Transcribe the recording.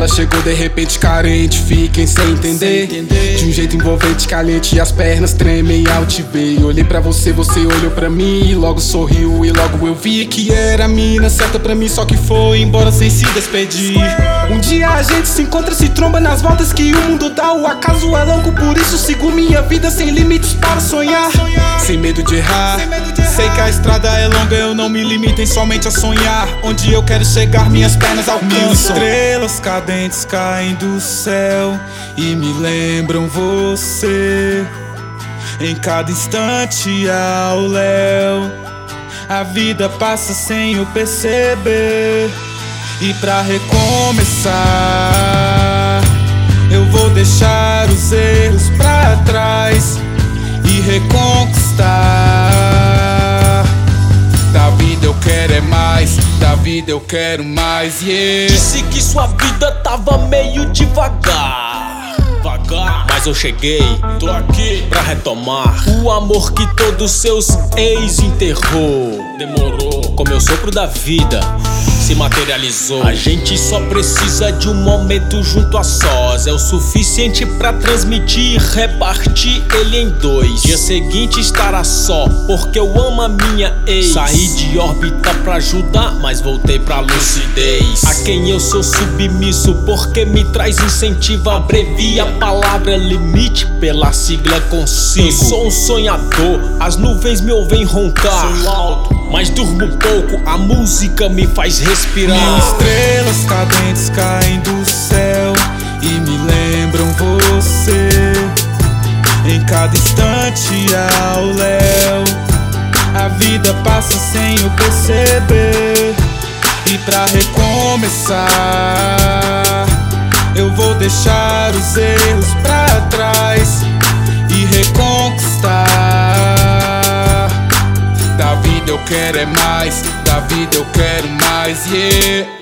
Ela chegou de repente carente, fiquem sem entender. De um jeito envolvente, caliente, as pernas tremem ao te ver. Olhei pra você, você olhou pra mim, e logo sorriu, e logo eu vi que era a mina certa pra mim, só que foi embora sem se despedir. Um dia a gente se encontra, se tromba nas voltas que o mundo dá. O acaso é louco, por isso sigo minha vida sem limites para sonhar. Sem medo de errar. Sei que a estrada é longa, eu não me limito em somente a sonhar. Onde eu quero chegar, minhas pernas alcançam. Mil estrelas cadentes caem do céu e me lembram você. Em cada instante ao léu, a vida passa sem eu perceber. E pra recomeçar, eu vou deixar os erros pra trás e reconquistar. Da vida eu quero mais, yeah. Disse que sua vida tava meio devagar. Vagar, mas eu cheguei, tô aqui pra retomar o amor que todos seus ex enterrou. Demorou, como eu sopro da vida se materializou. A gente só precisa de um momento junto a sós. É o suficiente pra transmitir e repartir ele em dois. Dia seguinte estará só, porque eu amo a minha ex. Saí de órbita pra ajudar, mas voltei pra lucidez. A quem eu sou submisso, porque me traz incentivo. Abrevia a palavra limite pela sigla consigo. Eu sou um sonhador, as nuvens me ouvem roncar. Sou alto, mas durmo pouco, a música me faz respirar. Mil estrelas cadentes caem do céu e me lembram você. Em cada instante ao léu, a vida passa sem eu perceber. E pra recomeçar, eu vou deixar os erros pra eu quero é mais, da vida eu quero mais, yeah.